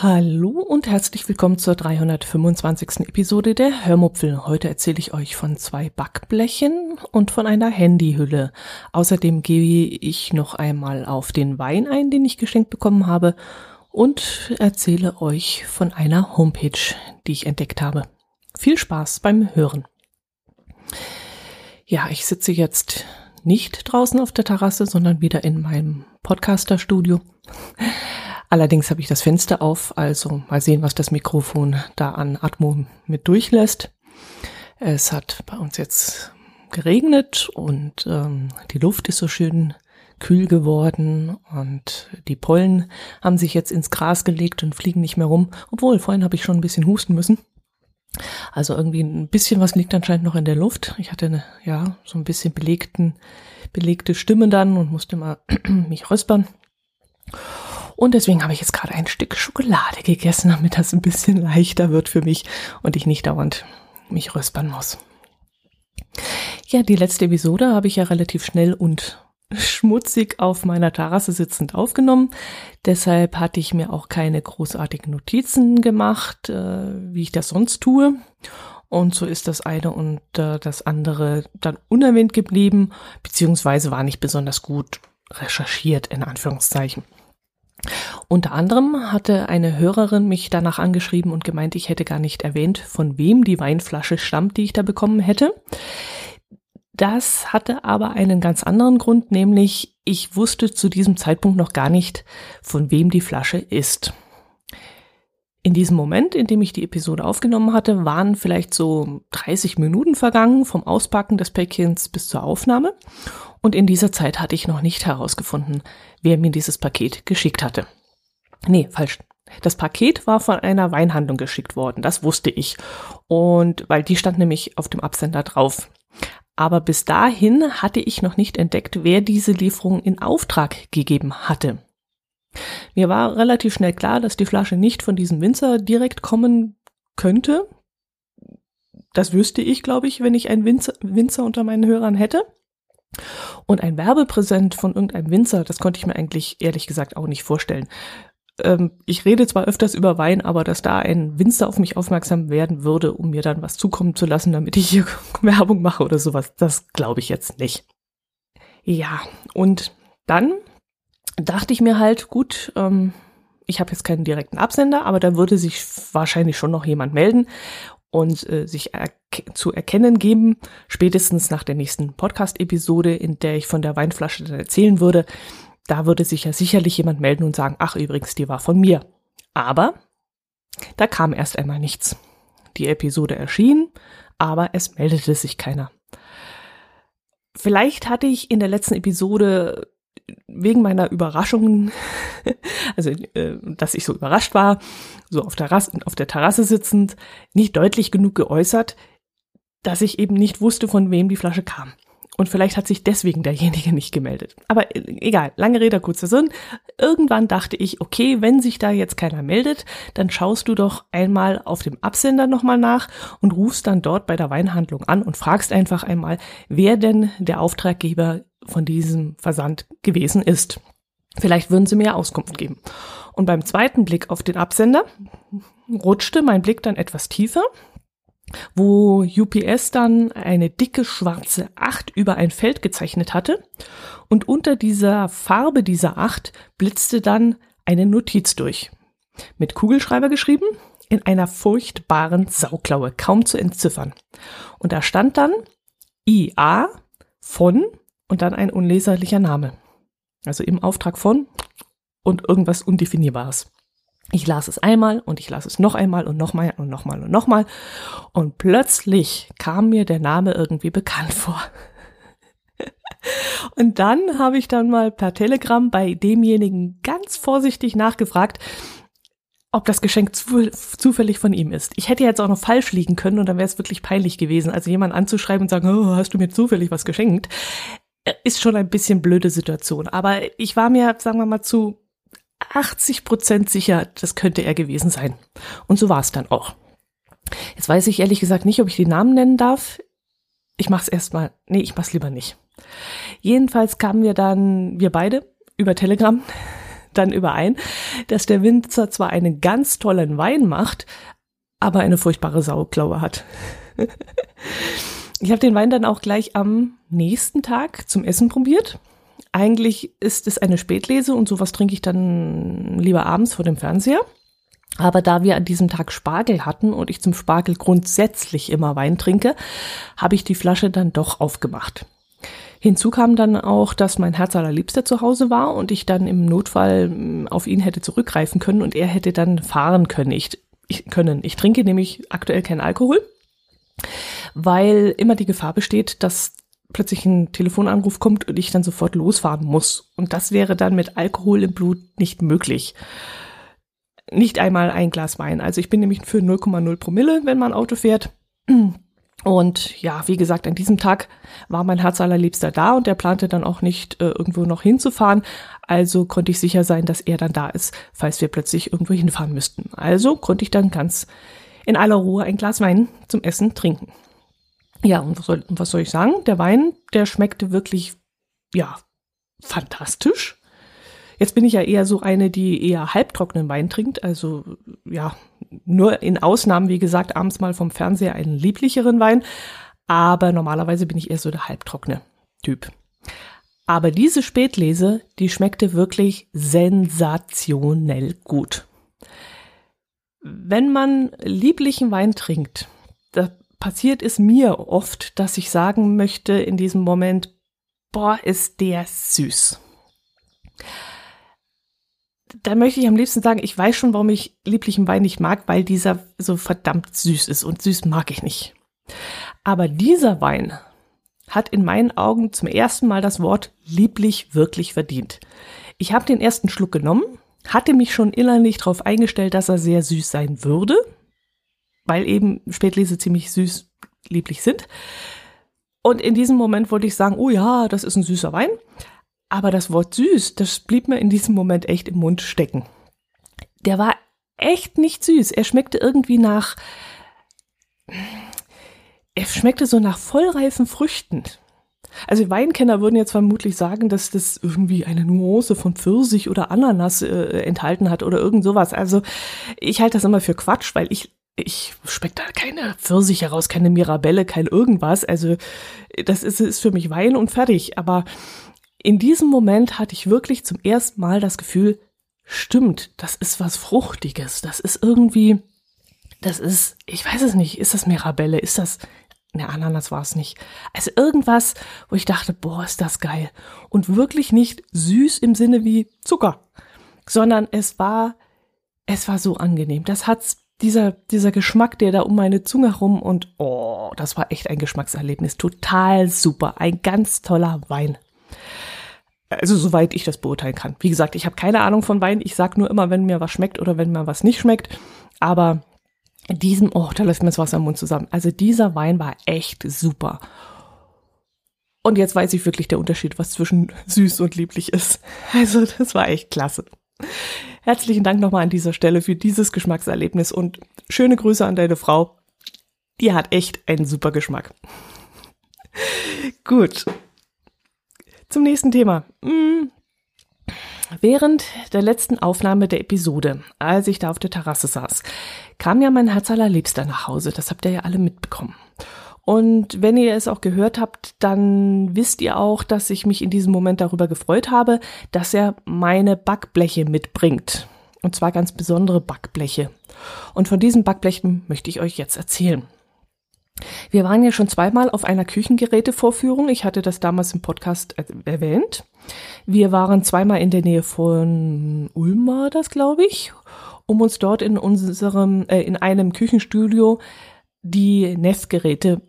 Hallo und herzlich willkommen zur 325. Episode der Hörmupfel. Heute erzähle ich euch von zwei Backblechen und von einer Handyhülle. Außerdem gehe ich noch einmal auf den Wein ein, den ich geschenkt bekommen habe und erzähle euch von einer Homepage, die ich entdeckt habe. Viel Spaß beim Hören. Ja, ich sitze jetzt nicht draußen auf der Terrasse, sondern wieder in meinem Podcasterstudio. Allerdings habe ich das Fenster auf, also mal sehen, was das Mikrofon da an Atmo mit durchlässt. Es hat bei uns jetzt geregnet und ähm, die Luft ist so schön kühl geworden und die Pollen haben sich jetzt ins Gras gelegt und fliegen nicht mehr rum. Obwohl, vorhin habe ich schon ein bisschen husten müssen. Also irgendwie ein bisschen was liegt anscheinend noch in der Luft. Ich hatte eine, ja, so ein bisschen belegten, belegte Stimme dann und musste mal mich räuspern. Und deswegen habe ich jetzt gerade ein Stück Schokolade gegessen, damit das ein bisschen leichter wird für mich und ich nicht dauernd mich röspern muss. Ja, die letzte Episode habe ich ja relativ schnell und schmutzig auf meiner Terrasse sitzend aufgenommen. Deshalb hatte ich mir auch keine großartigen Notizen gemacht, äh, wie ich das sonst tue. Und so ist das eine und äh, das andere dann unerwähnt geblieben, beziehungsweise war nicht besonders gut recherchiert, in Anführungszeichen. Unter anderem hatte eine Hörerin mich danach angeschrieben und gemeint, ich hätte gar nicht erwähnt, von wem die Weinflasche stammt, die ich da bekommen hätte. Das hatte aber einen ganz anderen Grund, nämlich ich wusste zu diesem Zeitpunkt noch gar nicht, von wem die Flasche ist. In diesem Moment, in dem ich die Episode aufgenommen hatte, waren vielleicht so 30 Minuten vergangen vom Auspacken des Päckchens bis zur Aufnahme. Und in dieser Zeit hatte ich noch nicht herausgefunden, wer mir dieses Paket geschickt hatte. Nee, falsch. Das Paket war von einer Weinhandlung geschickt worden, das wusste ich. Und weil die stand nämlich auf dem Absender drauf. Aber bis dahin hatte ich noch nicht entdeckt, wer diese Lieferung in Auftrag gegeben hatte. Mir war relativ schnell klar, dass die Flasche nicht von diesem Winzer direkt kommen könnte. Das wüsste ich, glaube ich, wenn ich einen Winzer, Winzer unter meinen Hörern hätte. Und ein Werbepräsent von irgendeinem Winzer, das konnte ich mir eigentlich ehrlich gesagt auch nicht vorstellen. Ähm, ich rede zwar öfters über Wein, aber dass da ein Winzer auf mich aufmerksam werden würde, um mir dann was zukommen zu lassen, damit ich hier Werbung mache oder sowas, das glaube ich jetzt nicht. Ja, und dann dachte ich mir halt, gut, ähm, ich habe jetzt keinen direkten Absender, aber da würde sich wahrscheinlich schon noch jemand melden und äh, sich er zu erkennen geben, spätestens nach der nächsten Podcast-Episode, in der ich von der Weinflasche dann erzählen würde. Da würde sich ja sicherlich jemand melden und sagen, ach übrigens, die war von mir. Aber da kam erst einmal nichts. Die Episode erschien, aber es meldete sich keiner. Vielleicht hatte ich in der letzten Episode wegen meiner Überraschungen, also äh, dass ich so überrascht war, so auf, Terrasse, auf der Terrasse sitzend, nicht deutlich genug geäußert, dass ich eben nicht wusste, von wem die Flasche kam. Und vielleicht hat sich deswegen derjenige nicht gemeldet. Aber äh, egal, lange Rede, kurzer Sinn. Irgendwann dachte ich, okay, wenn sich da jetzt keiner meldet, dann schaust du doch einmal auf dem Absender nochmal nach und rufst dann dort bei der Weinhandlung an und fragst einfach einmal, wer denn der Auftraggeber von diesem Versand gewesen ist. Vielleicht würden sie mir Auskunft geben. Und beim zweiten Blick auf den Absender rutschte mein Blick dann etwas tiefer, wo UPS dann eine dicke schwarze Acht über ein Feld gezeichnet hatte und unter dieser Farbe dieser Acht blitzte dann eine Notiz durch. Mit Kugelschreiber geschrieben, in einer furchtbaren Sauklaue, kaum zu entziffern. Und da stand dann IA von und dann ein unleserlicher Name. Also im Auftrag von und irgendwas Undefinierbares. Ich las es einmal und ich las es noch einmal und nochmal und nochmal und nochmal und plötzlich kam mir der Name irgendwie bekannt vor. und dann habe ich dann mal per Telegram bei demjenigen ganz vorsichtig nachgefragt, ob das Geschenk zu, zufällig von ihm ist. Ich hätte jetzt auch noch falsch liegen können und dann wäre es wirklich peinlich gewesen, also jemand anzuschreiben und sagen, oh, hast du mir zufällig was geschenkt? ist schon ein bisschen blöde Situation. Aber ich war mir, sagen wir mal, zu 80 Prozent sicher, das könnte er gewesen sein. Und so war es dann auch. Jetzt weiß ich ehrlich gesagt nicht, ob ich die Namen nennen darf. Ich mach's erstmal. Nee, ich mach's lieber nicht. Jedenfalls kamen wir dann, wir beide, über Telegram, dann überein, dass der Winzer zwar einen ganz tollen Wein macht, aber eine furchtbare Sauklaue hat. ich habe den Wein dann auch gleich am nächsten Tag zum Essen probiert. Eigentlich ist es eine Spätlese und sowas trinke ich dann lieber abends vor dem Fernseher. Aber da wir an diesem Tag Spargel hatten und ich zum Spargel grundsätzlich immer Wein trinke, habe ich die Flasche dann doch aufgemacht. Hinzu kam dann auch, dass mein Herz allerliebster zu Hause war und ich dann im Notfall mm, auf ihn hätte zurückgreifen können und er hätte dann fahren können. Ich, ich, können. ich trinke nämlich aktuell keinen Alkohol, weil immer die Gefahr besteht, dass plötzlich ein Telefonanruf kommt und ich dann sofort losfahren muss. Und das wäre dann mit Alkohol im Blut nicht möglich. Nicht einmal ein Glas Wein. Also ich bin nämlich für 0,0 Promille, wenn man Auto fährt. Und ja, wie gesagt, an diesem Tag war mein Herz allerliebster da und er plante dann auch nicht äh, irgendwo noch hinzufahren. Also konnte ich sicher sein, dass er dann da ist, falls wir plötzlich irgendwo hinfahren müssten. Also konnte ich dann ganz in aller Ruhe ein Glas Wein zum Essen trinken. Ja, und was soll, was soll ich sagen? Der Wein, der schmeckte wirklich, ja, fantastisch. Jetzt bin ich ja eher so eine, die eher halbtrockenen Wein trinkt. Also ja, nur in Ausnahmen, wie gesagt, abends mal vom Fernseher einen lieblicheren Wein. Aber normalerweise bin ich eher so der halbtrockene Typ. Aber diese Spätlese, die schmeckte wirklich sensationell gut. Wenn man lieblichen Wein trinkt, da passiert es mir oft, dass ich sagen möchte in diesem Moment, boah, ist der süß da möchte ich am liebsten sagen, ich weiß schon, warum ich lieblichen Wein nicht mag, weil dieser so verdammt süß ist und süß mag ich nicht. Aber dieser Wein hat in meinen Augen zum ersten Mal das Wort lieblich wirklich verdient. Ich habe den ersten Schluck genommen, hatte mich schon innerlich darauf eingestellt, dass er sehr süß sein würde, weil eben Spätlese ziemlich süß lieblich sind. Und in diesem Moment wollte ich sagen, oh ja, das ist ein süßer Wein. Aber das Wort süß, das blieb mir in diesem Moment echt im Mund stecken. Der war echt nicht süß. Er schmeckte irgendwie nach, er schmeckte so nach vollreifen Früchten. Also Weinkenner würden jetzt vermutlich sagen, dass das irgendwie eine Nuance von Pfirsich oder Ananas äh, enthalten hat oder irgend sowas. Also ich halte das immer für Quatsch, weil ich ich schmeck da keine Pfirsich heraus, keine Mirabelle, kein irgendwas. Also das ist, ist für mich Wein und fertig. Aber in diesem Moment hatte ich wirklich zum ersten Mal das Gefühl, stimmt, das ist was Fruchtiges, das ist irgendwie, das ist, ich weiß es nicht, ist das Mirabelle, ist das, ne, Ananas war es nicht. Also irgendwas, wo ich dachte, boah, ist das geil. Und wirklich nicht süß im Sinne wie Zucker, sondern es war, es war so angenehm. Das hat's, dieser, dieser Geschmack, der da um meine Zunge rum und oh, das war echt ein Geschmackserlebnis. Total super. Ein ganz toller Wein. Also soweit ich das beurteilen kann. Wie gesagt, ich habe keine Ahnung von Wein. Ich sag nur immer, wenn mir was schmeckt oder wenn mir was nicht schmeckt. Aber diesem, oh, da läuft mir das Wasser im Mund zusammen. Also dieser Wein war echt super. Und jetzt weiß ich wirklich der Unterschied, was zwischen süß und lieblich ist. Also das war echt klasse. Herzlichen Dank nochmal an dieser Stelle für dieses Geschmackserlebnis und schöne Grüße an deine Frau. Die hat echt einen super Geschmack. Gut, zum nächsten Thema. Hm. Während der letzten Aufnahme der Episode, als ich da auf der Terrasse saß, kam ja mein Herz allerliebster nach Hause. Das habt ihr ja alle mitbekommen. Und wenn ihr es auch gehört habt, dann wisst ihr auch, dass ich mich in diesem Moment darüber gefreut habe, dass er meine Backbleche mitbringt. Und zwar ganz besondere Backbleche. Und von diesen Backblechen möchte ich euch jetzt erzählen. Wir waren ja schon zweimal auf einer Küchengerätevorführung. Ich hatte das damals im Podcast erwähnt. Wir waren zweimal in der Nähe von Ulm war das, glaube ich, um uns dort in unserem, äh, in einem Küchenstudio die Neff-Geräte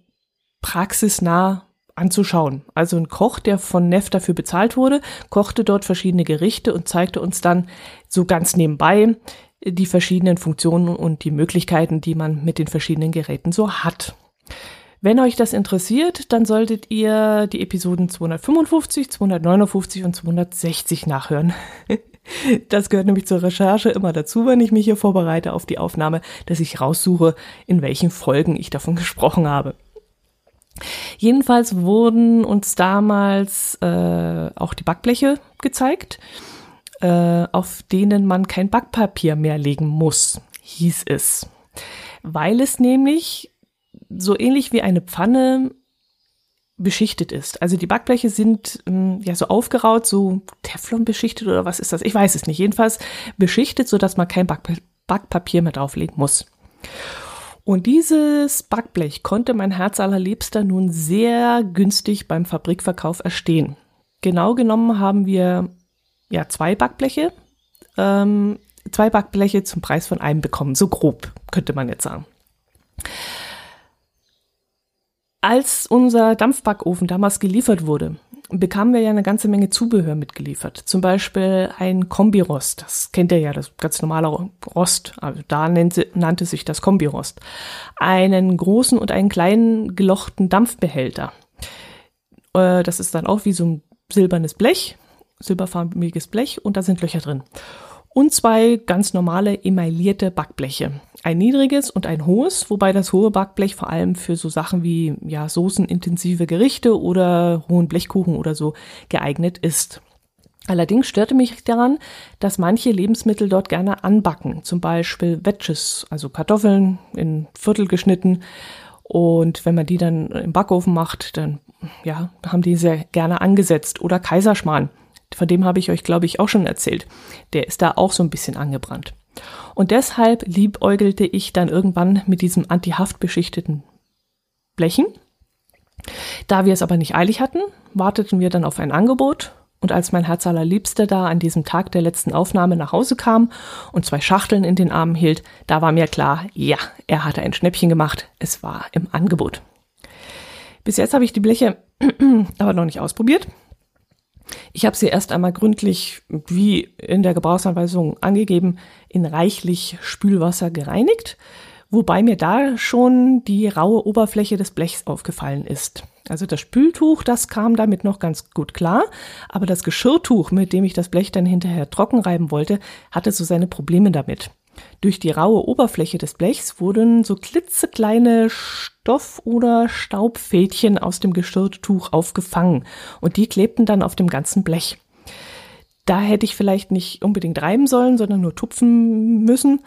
praxisnah anzuschauen. Also ein Koch, der von Neff dafür bezahlt wurde, kochte dort verschiedene Gerichte und zeigte uns dann so ganz nebenbei die verschiedenen Funktionen und die Möglichkeiten, die man mit den verschiedenen Geräten so hat. Wenn euch das interessiert, dann solltet ihr die Episoden 255, 259 und 260 nachhören. Das gehört nämlich zur Recherche immer dazu, wenn ich mich hier vorbereite auf die Aufnahme, dass ich raussuche, in welchen Folgen ich davon gesprochen habe. Jedenfalls wurden uns damals äh, auch die Backbleche gezeigt, äh, auf denen man kein Backpapier mehr legen muss, hieß es. Weil es nämlich so ähnlich wie eine Pfanne beschichtet ist. Also die Backbleche sind ähm, ja so aufgeraut, so Teflon beschichtet oder was ist das? Ich weiß es nicht. Jedenfalls beschichtet, so dass man kein Back Backpapier mehr drauflegen muss. Und dieses Backblech konnte mein Herz allerliebster nun sehr günstig beim Fabrikverkauf erstehen. Genau genommen haben wir ja zwei Backbleche, ähm, zwei Backbleche zum Preis von einem bekommen. So grob könnte man jetzt sagen. Als unser Dampfbackofen damals geliefert wurde, bekamen wir ja eine ganze Menge Zubehör mitgeliefert. Zum Beispiel ein Kombirost. Das kennt ihr ja, das ganz normale Rost. Also da nannte, nannte sich das Kombirost. Einen großen und einen kleinen gelochten Dampfbehälter. Äh, das ist dann auch wie so ein silbernes Blech, silberfarbiges Blech und da sind Löcher drin. Und zwei ganz normale emaillierte Backbleche. Ein niedriges und ein hohes, wobei das hohe Backblech vor allem für so Sachen wie ja, soßenintensive Gerichte oder hohen Blechkuchen oder so geeignet ist. Allerdings störte mich daran, dass manche Lebensmittel dort gerne anbacken, zum Beispiel Wedges, also Kartoffeln in Viertel geschnitten. Und wenn man die dann im Backofen macht, dann ja, haben die sehr gerne angesetzt. Oder Kaiserschmarrn, von dem habe ich euch, glaube ich, auch schon erzählt. Der ist da auch so ein bisschen angebrannt. Und deshalb liebäugelte ich dann irgendwann mit diesem antihaftbeschichteten Blechen. Da wir es aber nicht eilig hatten, warteten wir dann auf ein Angebot und als mein Herz allerliebster da an diesem Tag der letzten Aufnahme nach Hause kam und zwei Schachteln in den Armen hielt, da war mir klar, ja, er hatte ein Schnäppchen gemacht, es war im Angebot. Bis jetzt habe ich die Bleche aber noch nicht ausprobiert. Ich habe sie erst einmal gründlich, wie in der Gebrauchsanweisung angegeben, in reichlich Spülwasser gereinigt, wobei mir da schon die raue Oberfläche des Blechs aufgefallen ist. Also das Spültuch, das kam damit noch ganz gut klar, aber das Geschirrtuch, mit dem ich das Blech dann hinterher trocken reiben wollte, hatte so seine Probleme damit. Durch die raue Oberfläche des Blechs wurden so klitzekleine Stoff- oder Staubfädchen aus dem Geschirrtuch aufgefangen und die klebten dann auf dem ganzen Blech. Da hätte ich vielleicht nicht unbedingt reiben sollen, sondern nur tupfen müssen.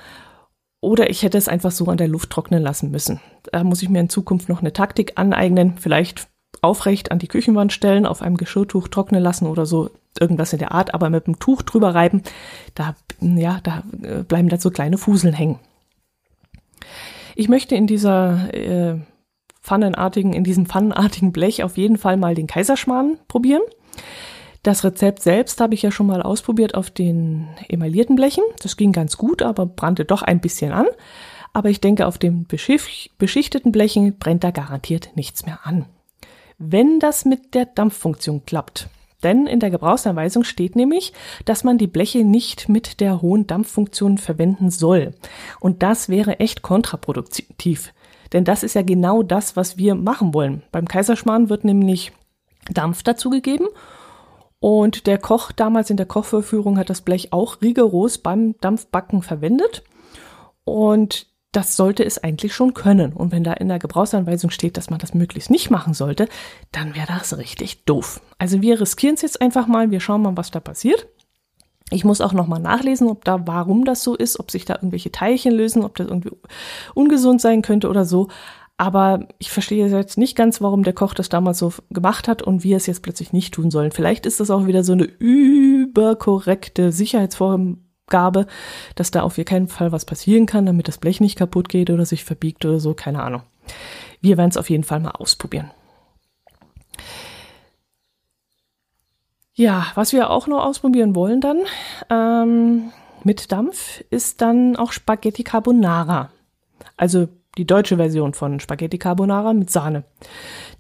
Oder ich hätte es einfach so an der Luft trocknen lassen müssen. Da muss ich mir in Zukunft noch eine Taktik aneignen. Vielleicht aufrecht an die Küchenwand stellen, auf einem Geschirrtuch trocknen lassen oder so, irgendwas in der Art, aber mit dem Tuch drüber reiben, da, ja, da äh, bleiben dann so kleine Fuseln hängen. Ich möchte in dieser äh, pfannenartigen, in diesem pfannenartigen Blech auf jeden Fall mal den Kaiserschmarrn probieren. Das Rezept selbst habe ich ja schon mal ausprobiert auf den emaillierten Blechen. Das ging ganz gut, aber brannte doch ein bisschen an. Aber ich denke, auf den beschichteten Blechen brennt da garantiert nichts mehr an wenn das mit der Dampffunktion klappt. Denn in der Gebrauchsanweisung steht nämlich, dass man die Bleche nicht mit der hohen Dampffunktion verwenden soll. Und das wäre echt kontraproduktiv. Denn das ist ja genau das, was wir machen wollen. Beim Kaiserschmarrn wird nämlich Dampf dazugegeben. Und der Koch damals in der Kochvorführung hat das Blech auch rigoros beim Dampfbacken verwendet. Und das sollte es eigentlich schon können. Und wenn da in der Gebrauchsanweisung steht, dass man das möglichst nicht machen sollte, dann wäre das richtig doof. Also wir riskieren es jetzt einfach mal, wir schauen mal, was da passiert. Ich muss auch nochmal nachlesen, ob da, warum das so ist, ob sich da irgendwelche Teilchen lösen, ob das irgendwie ungesund sein könnte oder so. Aber ich verstehe jetzt nicht ganz, warum der Koch das damals so gemacht hat und wir es jetzt plötzlich nicht tun sollen. Vielleicht ist das auch wieder so eine überkorrekte Sicherheitsform Gabe, dass da auf keinen Fall was passieren kann, damit das Blech nicht kaputt geht oder sich verbiegt oder so, keine Ahnung. Wir werden es auf jeden Fall mal ausprobieren. Ja, was wir auch noch ausprobieren wollen dann ähm, mit Dampf ist dann auch Spaghetti Carbonara. Also die deutsche Version von Spaghetti Carbonara mit Sahne.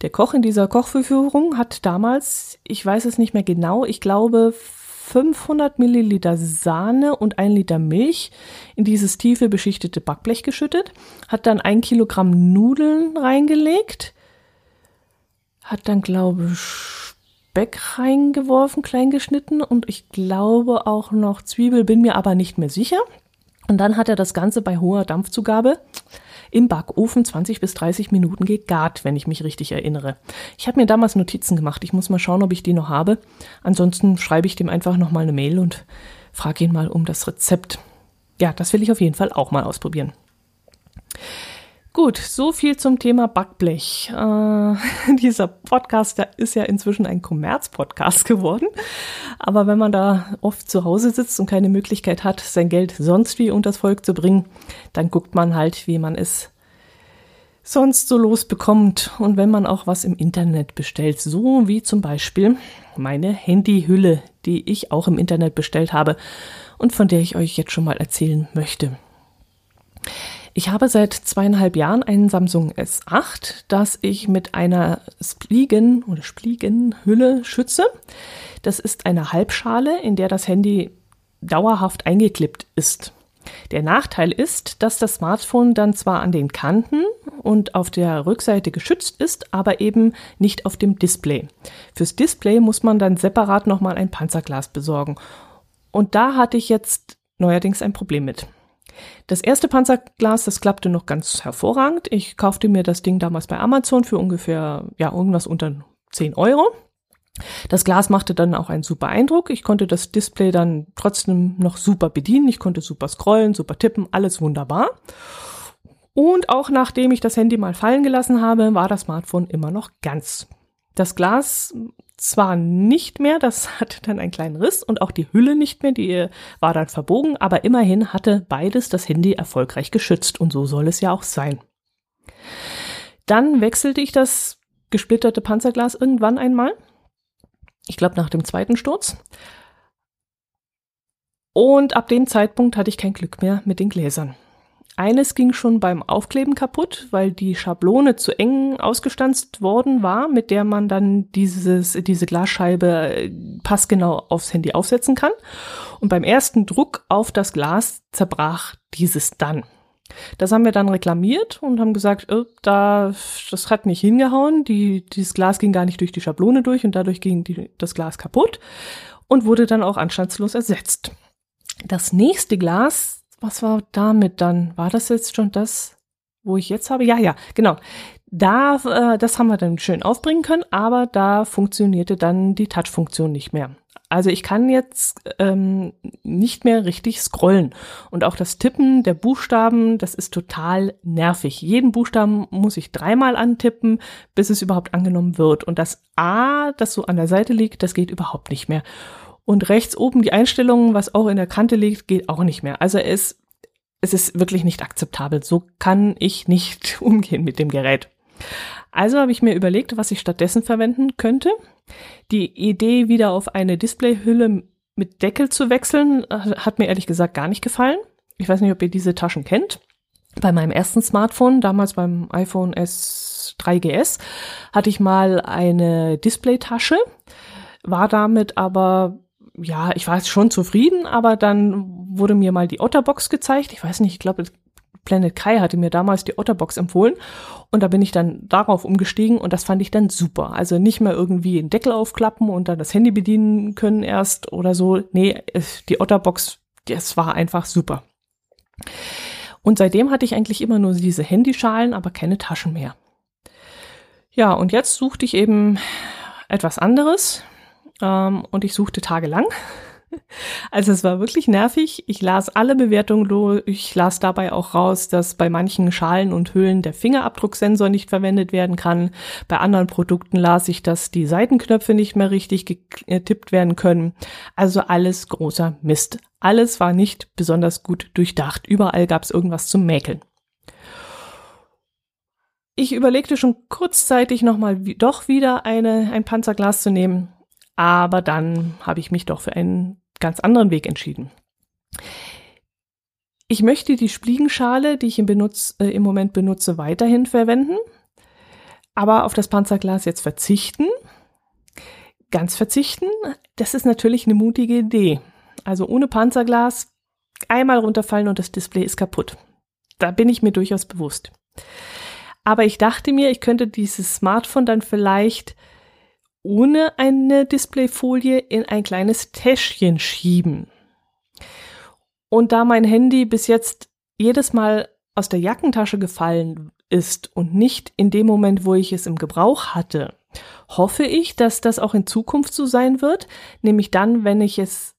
Der Koch in dieser Kochverführung hat damals, ich weiß es nicht mehr genau, ich glaube 500 Milliliter Sahne und ein Liter Milch in dieses tiefe beschichtete Backblech geschüttet, hat dann ein Kilogramm Nudeln reingelegt, hat dann, glaube ich, Speck reingeworfen, klein geschnitten und ich glaube auch noch Zwiebel, bin mir aber nicht mehr sicher. Und dann hat er das Ganze bei hoher Dampfzugabe im Backofen 20 bis 30 Minuten gegart, wenn ich mich richtig erinnere. Ich habe mir damals Notizen gemacht. Ich muss mal schauen, ob ich die noch habe. Ansonsten schreibe ich dem einfach noch mal eine Mail und frage ihn mal um das Rezept. Ja, das will ich auf jeden Fall auch mal ausprobieren. Gut, so viel zum Thema Backblech. Äh, dieser Podcast der ist ja inzwischen ein Kommerz-Podcast geworden. Aber wenn man da oft zu Hause sitzt und keine Möglichkeit hat, sein Geld sonst wie unters Volk zu bringen, dann guckt man halt, wie man es sonst so losbekommt. Und wenn man auch was im Internet bestellt, so wie zum Beispiel meine Handyhülle, die ich auch im Internet bestellt habe und von der ich euch jetzt schon mal erzählen möchte. Ich habe seit zweieinhalb Jahren einen Samsung S8, das ich mit einer Spliegen oder Spliegenhülle schütze. Das ist eine Halbschale, in der das Handy dauerhaft eingeklippt ist. Der Nachteil ist, dass das Smartphone dann zwar an den Kanten und auf der Rückseite geschützt ist, aber eben nicht auf dem Display. Fürs Display muss man dann separat nochmal ein Panzerglas besorgen. Und da hatte ich jetzt neuerdings ein Problem mit. Das erste Panzerglas, das klappte noch ganz hervorragend. Ich kaufte mir das Ding damals bei Amazon für ungefähr, ja, irgendwas unter 10 Euro. Das Glas machte dann auch einen super Eindruck. Ich konnte das Display dann trotzdem noch super bedienen. Ich konnte super scrollen, super tippen, alles wunderbar. Und auch nachdem ich das Handy mal fallen gelassen habe, war das Smartphone immer noch ganz. Das Glas zwar nicht mehr, das hatte dann einen kleinen Riss und auch die Hülle nicht mehr, die war dann verbogen, aber immerhin hatte beides das Handy erfolgreich geschützt und so soll es ja auch sein. Dann wechselte ich das gesplitterte Panzerglas irgendwann einmal. Ich glaube nach dem zweiten Sturz. Und ab dem Zeitpunkt hatte ich kein Glück mehr mit den Gläsern. Eines ging schon beim Aufkleben kaputt, weil die Schablone zu eng ausgestanzt worden war, mit der man dann dieses, diese Glasscheibe äh, passgenau aufs Handy aufsetzen kann. Und beim ersten Druck auf das Glas zerbrach dieses dann. Das haben wir dann reklamiert und haben gesagt, oh, da, das hat nicht hingehauen, die, dieses Glas ging gar nicht durch die Schablone durch und dadurch ging die, das Glas kaputt und wurde dann auch anstandslos ersetzt. Das nächste Glas was war damit dann? War das jetzt schon das, wo ich jetzt habe? Ja, ja, genau. Da, äh, das haben wir dann schön aufbringen können, aber da funktionierte dann die Touch-Funktion nicht mehr. Also ich kann jetzt ähm, nicht mehr richtig scrollen. Und auch das Tippen der Buchstaben, das ist total nervig. Jeden Buchstaben muss ich dreimal antippen, bis es überhaupt angenommen wird. Und das A, das so an der Seite liegt, das geht überhaupt nicht mehr. Und rechts oben die Einstellungen, was auch in der Kante liegt, geht auch nicht mehr. Also es, es ist wirklich nicht akzeptabel. So kann ich nicht umgehen mit dem Gerät. Also habe ich mir überlegt, was ich stattdessen verwenden könnte. Die Idee, wieder auf eine Displayhülle mit Deckel zu wechseln, hat mir ehrlich gesagt gar nicht gefallen. Ich weiß nicht, ob ihr diese Taschen kennt. Bei meinem ersten Smartphone, damals beim iPhone S3GS, hatte ich mal eine Displaytasche, war damit aber ja, ich war schon zufrieden, aber dann wurde mir mal die Otterbox gezeigt. Ich weiß nicht, ich glaube, Planet Kai hatte mir damals die Otterbox empfohlen und da bin ich dann darauf umgestiegen und das fand ich dann super. Also nicht mehr irgendwie den Deckel aufklappen und dann das Handy bedienen können erst oder so. Nee, die Otterbox, das war einfach super. Und seitdem hatte ich eigentlich immer nur diese Handyschalen, aber keine Taschen mehr. Ja, und jetzt suchte ich eben etwas anderes ähm, und ich suchte tagelang. Also es war wirklich nervig. Ich las alle Bewertungen durch. Ich las dabei auch raus, dass bei manchen Schalen und Hüllen der Fingerabdrucksensor nicht verwendet werden kann. Bei anderen Produkten las ich, dass die Seitenknöpfe nicht mehr richtig getippt werden können. Also alles großer Mist. Alles war nicht besonders gut durchdacht. Überall gab es irgendwas zum Mäkeln. Ich überlegte schon kurzzeitig nochmal doch wieder eine, ein Panzerglas zu nehmen, aber dann habe ich mich doch für einen ganz anderen Weg entschieden. Ich möchte die Spliegenschale, die ich im, Benutz, äh, im Moment benutze, weiterhin verwenden, aber auf das Panzerglas jetzt verzichten. Ganz verzichten, das ist natürlich eine mutige Idee. Also ohne Panzerglas einmal runterfallen und das Display ist kaputt. Da bin ich mir durchaus bewusst. Aber ich dachte mir, ich könnte dieses Smartphone dann vielleicht ohne eine Displayfolie in ein kleines Täschchen schieben. Und da mein Handy bis jetzt jedes Mal aus der Jackentasche gefallen ist und nicht in dem Moment, wo ich es im Gebrauch hatte, hoffe ich, dass das auch in Zukunft so sein wird, nämlich dann, wenn ich es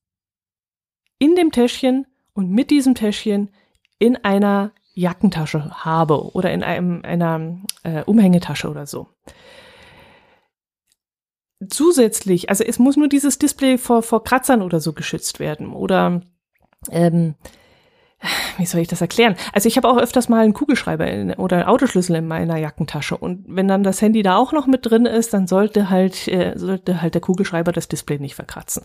in dem Täschchen und mit diesem Täschchen in einer Jackentasche habe oder in einem, einer äh, Umhängetasche oder so. Zusätzlich, also es muss nur dieses Display vor, vor Kratzern oder so geschützt werden oder ähm, wie soll ich das erklären? Also ich habe auch öfters mal einen Kugelschreiber in, oder einen Autoschlüssel in meiner Jackentasche und wenn dann das Handy da auch noch mit drin ist, dann sollte halt äh, sollte halt der Kugelschreiber das Display nicht verkratzen.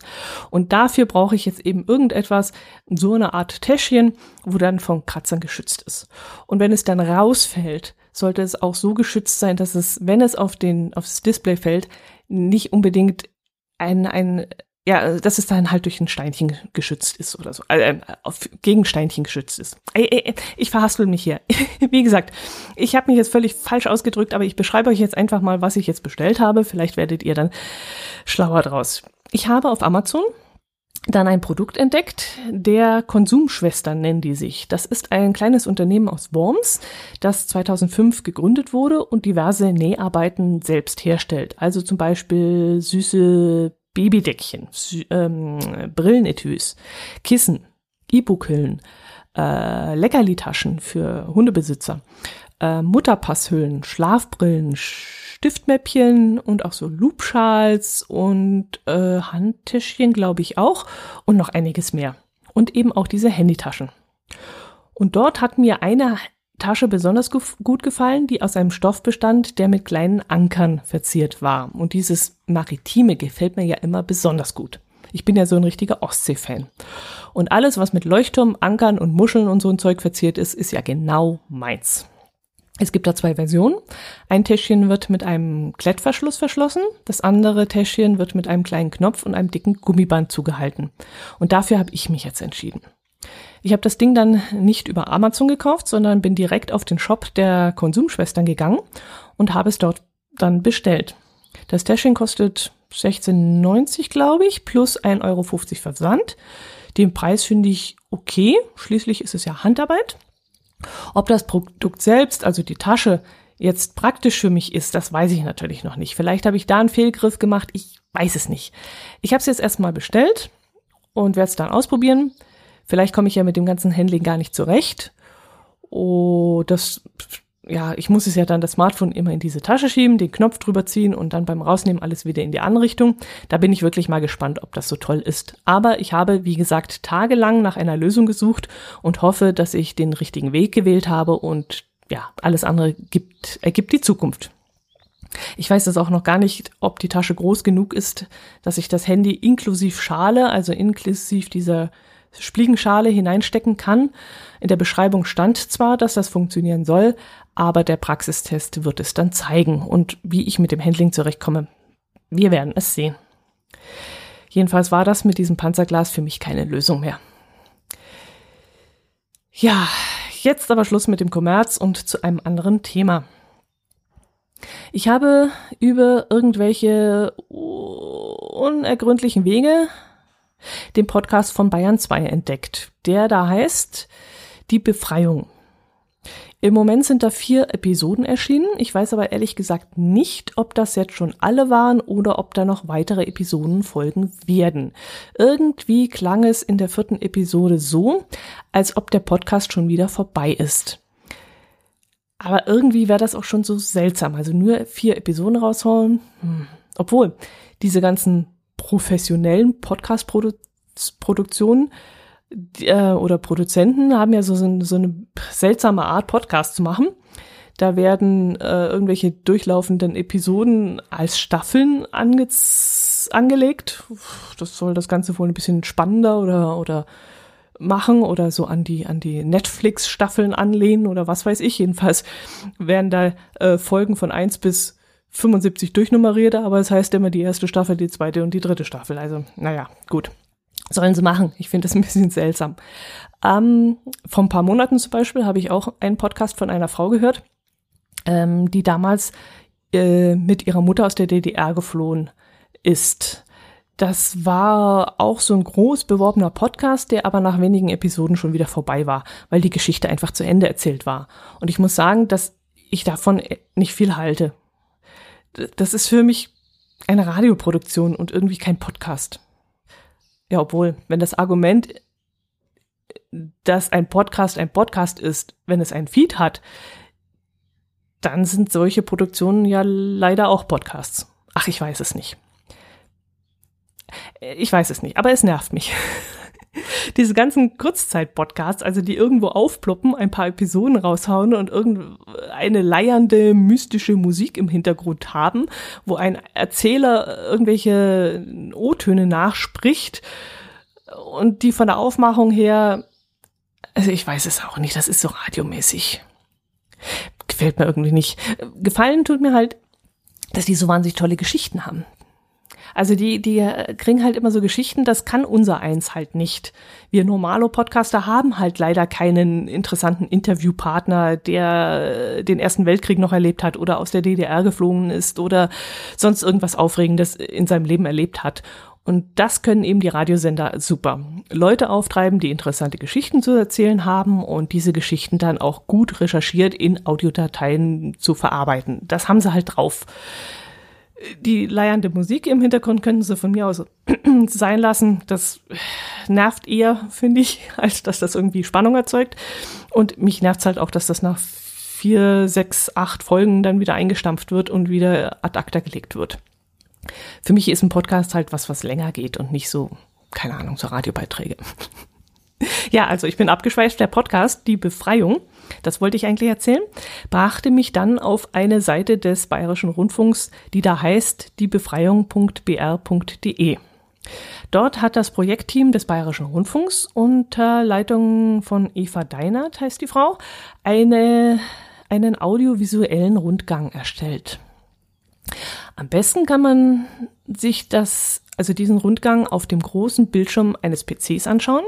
Und dafür brauche ich jetzt eben irgendetwas, so eine Art Täschchen, wo dann von Kratzern geschützt ist. Und wenn es dann rausfällt, sollte es auch so geschützt sein, dass es, wenn es auf den aufs Display fällt, nicht unbedingt ein, ein ja, dass es dann halt durch ein Steinchen geschützt ist oder so, äh, auf, gegen Steinchen geschützt ist. Äh, äh, ich verhaspel mich hier. Wie gesagt, ich habe mich jetzt völlig falsch ausgedrückt, aber ich beschreibe euch jetzt einfach mal, was ich jetzt bestellt habe. Vielleicht werdet ihr dann schlauer draus. Ich habe auf Amazon dann ein Produkt entdeckt, der Konsumschwestern nennen die sich. Das ist ein kleines Unternehmen aus Worms, das 2005 gegründet wurde und diverse Näharbeiten selbst herstellt. Also zum Beispiel süße Babydeckchen, ähm, Brillenetüs, Kissen, E-Book-Hüllen, äh, Leckerlitaschen für Hundebesitzer, äh, Mutterpasshüllen, Schlafbrillen, Stiftmäppchen und auch so Loopschals und äh, Handtäschchen, glaube ich auch und noch einiges mehr. Und eben auch diese Handytaschen. Und dort hat mir eine Tasche besonders gut gefallen, die aus einem Stoff bestand, der mit kleinen Ankern verziert war. Und dieses Maritime gefällt mir ja immer besonders gut. Ich bin ja so ein richtiger Ostsee-Fan. Und alles, was mit Leuchtturm, Ankern und Muscheln und so ein Zeug verziert ist, ist ja genau meins. Es gibt da zwei Versionen. Ein Täschchen wird mit einem Klettverschluss verschlossen, das andere Täschchen wird mit einem kleinen Knopf und einem dicken Gummiband zugehalten. Und dafür habe ich mich jetzt entschieden. Ich habe das Ding dann nicht über Amazon gekauft, sondern bin direkt auf den Shop der Konsumschwestern gegangen und habe es dort dann bestellt. Das Täschchen kostet 16,90 glaube ich, plus 1,50 Euro Versand. Den Preis finde ich okay, schließlich ist es ja Handarbeit. Ob das Produkt selbst, also die Tasche, jetzt praktisch für mich ist, das weiß ich natürlich noch nicht. Vielleicht habe ich da einen Fehlgriff gemacht, ich weiß es nicht. Ich habe es jetzt erstmal bestellt und werde es dann ausprobieren. Vielleicht komme ich ja mit dem ganzen Handling gar nicht zurecht. Oh, das, ja, ich muss es ja dann das Smartphone immer in diese Tasche schieben, den Knopf drüber ziehen und dann beim Rausnehmen alles wieder in die andere Richtung. Da bin ich wirklich mal gespannt, ob das so toll ist. Aber ich habe, wie gesagt, tagelang nach einer Lösung gesucht und hoffe, dass ich den richtigen Weg gewählt habe und ja, alles andere gibt, ergibt die Zukunft. Ich weiß das auch noch gar nicht, ob die Tasche groß genug ist, dass ich das Handy inklusiv Schale, also inklusiv dieser Spliegenschale hineinstecken kann. In der Beschreibung stand zwar, dass das funktionieren soll, aber der Praxistest wird es dann zeigen und wie ich mit dem Handling zurechtkomme. Wir werden es sehen. Jedenfalls war das mit diesem Panzerglas für mich keine Lösung mehr. Ja, jetzt aber Schluss mit dem Kommerz und zu einem anderen Thema. Ich habe über irgendwelche unergründlichen Wege den Podcast von Bayern 2 entdeckt, der da heißt Die Befreiung. Im Moment sind da vier Episoden erschienen. Ich weiß aber ehrlich gesagt nicht, ob das jetzt schon alle waren oder ob da noch weitere Episoden folgen werden. Irgendwie klang es in der vierten Episode so, als ob der Podcast schon wieder vorbei ist. Aber irgendwie wäre das auch schon so seltsam. Also nur vier Episoden rausholen. Hm. Obwohl, diese ganzen professionellen Podcast-Produktionen äh, oder Produzenten haben ja so, so eine seltsame Art, Podcast zu machen. Da werden äh, irgendwelche durchlaufenden Episoden als Staffeln ange angelegt. Das soll das Ganze wohl ein bisschen spannender oder, oder machen oder so an die, an die Netflix-Staffeln anlehnen oder was weiß ich. Jedenfalls werden da äh, Folgen von eins bis 75 durchnummeriert, aber es heißt immer die erste Staffel, die zweite und die dritte Staffel. Also, naja, gut. Sollen sie machen. Ich finde das ein bisschen seltsam. Ähm, vor ein paar Monaten zum Beispiel habe ich auch einen Podcast von einer Frau gehört. ähm, die damals äh, mit ihrer Mutter aus der DDR geflohen ist. Das war auch so ein groß beworbener Podcast, der aber nach wenigen Episoden schon wieder vorbei war, weil die Geschichte einfach zu Ende erzählt war. Und ich muss sagen, dass ich davon nicht viel halte. Das ist für mich eine Radioproduktion und irgendwie kein Podcast. Ja, obwohl, wenn das Argument, dass ein Podcast ein Podcast ist, wenn es ein Feed hat, dann sind solche Produktionen ja leider auch Podcasts. Ach, ich weiß es nicht. Ich weiß es nicht, aber es nervt mich. Diese ganzen Kurzzeit-Podcasts, also die irgendwo aufploppen, ein paar Episoden raushauen und irgendeine leiernde, mystische Musik im Hintergrund haben, wo ein Erzähler irgendwelche O-Töne nachspricht und die von der Aufmachung her, also ich weiß es auch nicht, das ist so radiomäßig. Gefällt mir irgendwie nicht. Gefallen tut mir halt, dass die so wahnsinnig tolle Geschichten haben. Also die, die kriegen halt immer so Geschichten, das kann unser eins halt nicht. Wir Normalo-Podcaster haben halt leider keinen interessanten Interviewpartner, der den Ersten Weltkrieg noch erlebt hat oder aus der DDR geflogen ist oder sonst irgendwas Aufregendes in seinem Leben erlebt hat. Und das können eben die Radiosender super. Leute auftreiben, die interessante Geschichten zu erzählen haben und diese Geschichten dann auch gut recherchiert in Audiodateien zu verarbeiten. Das haben sie halt drauf die leiernde Musik im Hintergrund könnten sie von mir aus sein lassen. Das nervt eher, finde ich, als dass das irgendwie Spannung erzeugt. Und mich nervt halt auch, dass das nach vier, sechs, acht Folgen dann wieder eingestampft wird und wieder ad acta gelegt wird. Für mich ist ein Podcast halt was, was länger geht und nicht so, keine Ahnung, so Radiobeiträge. ja, also ich bin abgeschweift. Der Podcast, die Befreiung, das wollte ich eigentlich erzählen, brachte mich dann auf eine Seite des Bayerischen Rundfunks, die da heißt diebefreiung.br.de. Dort hat das Projektteam des Bayerischen Rundfunks unter Leitung von Eva Deinert, heißt die Frau, eine, einen audiovisuellen Rundgang erstellt. Am besten kann man sich das, also diesen Rundgang auf dem großen Bildschirm eines PCs anschauen.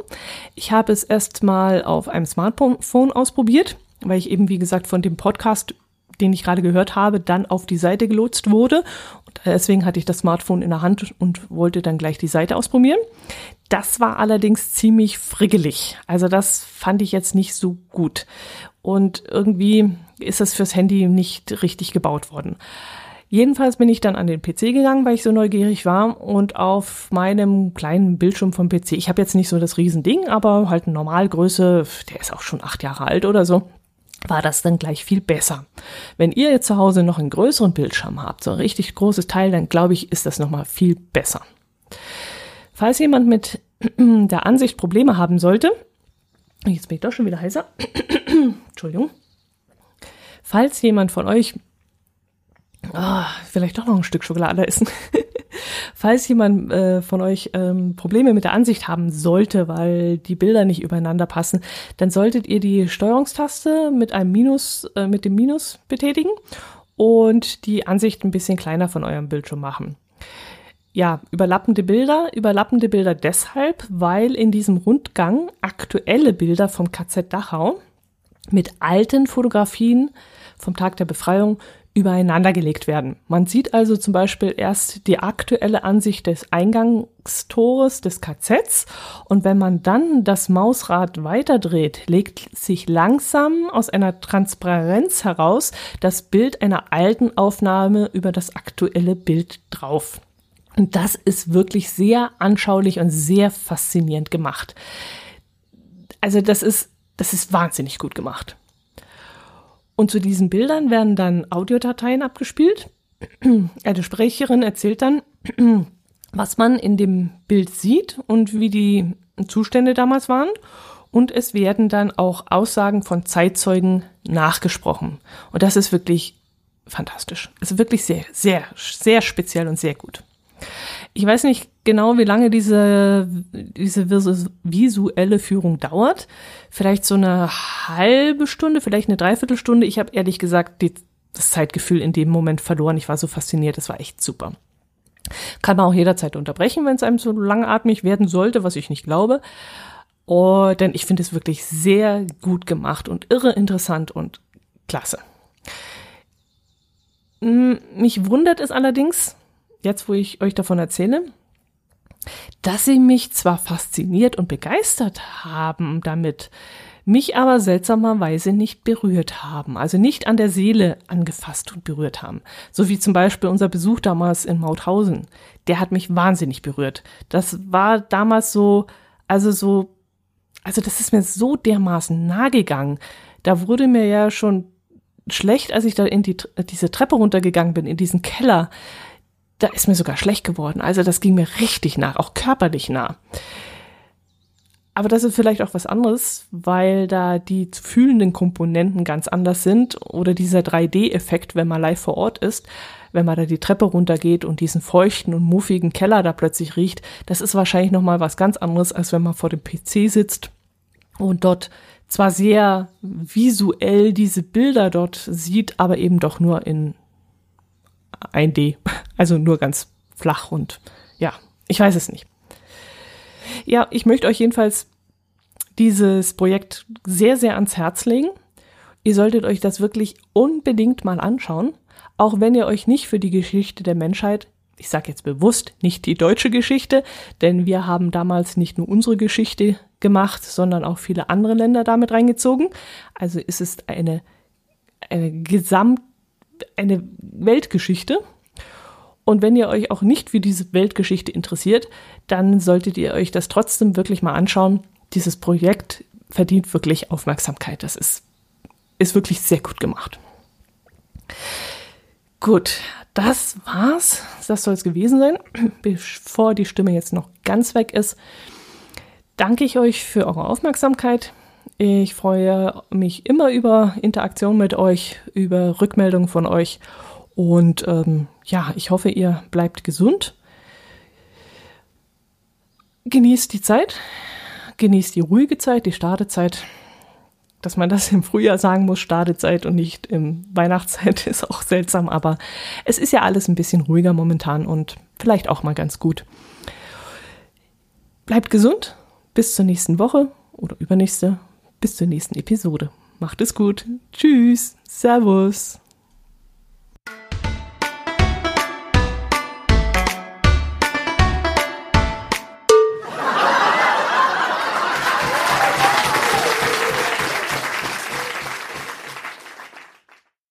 Ich habe es erst mal auf einem Smartphone ausprobiert, weil ich eben, wie gesagt, von dem Podcast, den ich gerade gehört habe, dann auf die Seite gelotst wurde. Und deswegen hatte ich das Smartphone in der Hand und wollte dann gleich die Seite ausprobieren. Das war allerdings ziemlich friggelig. Also das fand ich jetzt nicht so gut. Und irgendwie ist das fürs Handy nicht richtig gebaut worden. Jedenfalls bin ich dann an den PC gegangen, weil ich so neugierig war und auf meinem kleinen Bildschirm vom PC, ich habe jetzt nicht so das Riesending, aber halt eine Normalgröße, der ist auch schon acht Jahre alt oder so, war das dann gleich viel besser. Wenn ihr jetzt zu Hause noch einen größeren Bildschirm habt, so ein richtig großes Teil, dann glaube ich, ist das nochmal viel besser. Falls jemand mit der Ansicht Probleme haben sollte, jetzt bin ich doch schon wieder heißer, Entschuldigung, falls jemand von euch oh, vielleicht doch noch ein Stück Schokolade essen. Falls jemand äh, von euch ähm, Probleme mit der Ansicht haben sollte, weil die Bilder nicht übereinander passen, dann solltet ihr die Steuerungstaste mit einem Minus, äh, mit dem Minus betätigen und die Ansicht ein bisschen kleiner von eurem Bildschirm machen. Ja, überlappende Bilder, überlappende Bilder deshalb, weil in diesem Rundgang aktuelle Bilder vom KZ Dachau mit alten Fotografien vom Tag der Befreiung übereinander gelegt werden. Man sieht also zum Beispiel erst die aktuelle Ansicht des Eingangstores des KZs und wenn man dann das Mausrad weiterdreht, legt sich langsam aus einer Transparenz heraus das Bild einer alten Aufnahme über das aktuelle Bild drauf. Und das ist wirklich sehr anschaulich und sehr faszinierend gemacht. Also das ist, das ist wahnsinnig gut gemacht. Und zu diesen Bildern werden dann Audiodateien abgespielt. Eine Sprecherin erzählt dann, was man in dem Bild sieht und wie die Zustände damals waren. Und es werden dann auch Aussagen von Zeitzeugen nachgesprochen. Und das ist wirklich fantastisch. Es ist wirklich sehr, sehr, sehr speziell und sehr gut. Ich weiß nicht genau, wie lange diese, diese visuelle Führung dauert. Vielleicht so eine halbe Stunde, vielleicht eine Dreiviertelstunde. Ich habe ehrlich gesagt die, das Zeitgefühl in dem Moment verloren. Ich war so fasziniert, das war echt super. Kann man auch jederzeit unterbrechen, wenn es einem so langatmig werden sollte, was ich nicht glaube. Oh, denn ich finde es wirklich sehr gut gemacht und irre interessant und klasse. Mich wundert es allerdings, jetzt wo ich euch davon erzähle, dass sie mich zwar fasziniert und begeistert haben damit, mich aber seltsamerweise nicht berührt haben, also nicht an der Seele angefasst und berührt haben. So wie zum Beispiel unser Besuch damals in Mauthausen. Der hat mich wahnsinnig berührt. Das war damals so, also so, also das ist mir so dermaßen nahe gegangen. Da wurde mir ja schon schlecht, als ich da in die, diese Treppe runtergegangen bin, in diesen Keller. Da ist mir sogar schlecht geworden. Also das ging mir richtig nah, auch körperlich nah. Aber das ist vielleicht auch was anderes, weil da die zu fühlenden Komponenten ganz anders sind oder dieser 3D-Effekt, wenn man live vor Ort ist, wenn man da die Treppe runtergeht und diesen feuchten und muffigen Keller da plötzlich riecht, das ist wahrscheinlich noch mal was ganz anderes, als wenn man vor dem PC sitzt und dort zwar sehr visuell diese Bilder dort sieht, aber eben doch nur in 1D, also nur ganz flach und ja, ich weiß es nicht. Ja, ich möchte euch jedenfalls dieses Projekt sehr, sehr ans Herz legen. Ihr solltet euch das wirklich unbedingt mal anschauen, auch wenn ihr euch nicht für die Geschichte der Menschheit, ich sage jetzt bewusst nicht die deutsche Geschichte, denn wir haben damals nicht nur unsere Geschichte gemacht, sondern auch viele andere Länder damit reingezogen. Also ist es eine, eine Gesamt, eine Weltgeschichte, und wenn ihr euch auch nicht für diese Weltgeschichte interessiert, dann solltet ihr euch das trotzdem wirklich mal anschauen. Dieses Projekt verdient wirklich Aufmerksamkeit. Das ist, ist wirklich sehr gut gemacht. Gut, das war's. Das soll es gewesen sein. Bevor die Stimme jetzt noch ganz weg ist, danke ich euch für eure Aufmerksamkeit. Ich freue mich immer über Interaktion mit euch, über Rückmeldungen von euch und ähm, ja, ich hoffe, ihr bleibt gesund. Genießt die Zeit, genießt die ruhige Zeit, die Startezeit. Dass man das im Frühjahr sagen muss, Startezeit und nicht im Weihnachtszeit, ist auch seltsam, aber es ist ja alles ein bisschen ruhiger momentan und vielleicht auch mal ganz gut. Bleibt gesund, bis zur nächsten Woche oder übernächste, bis zur nächsten Episode. Macht es gut. Tschüss. Servus.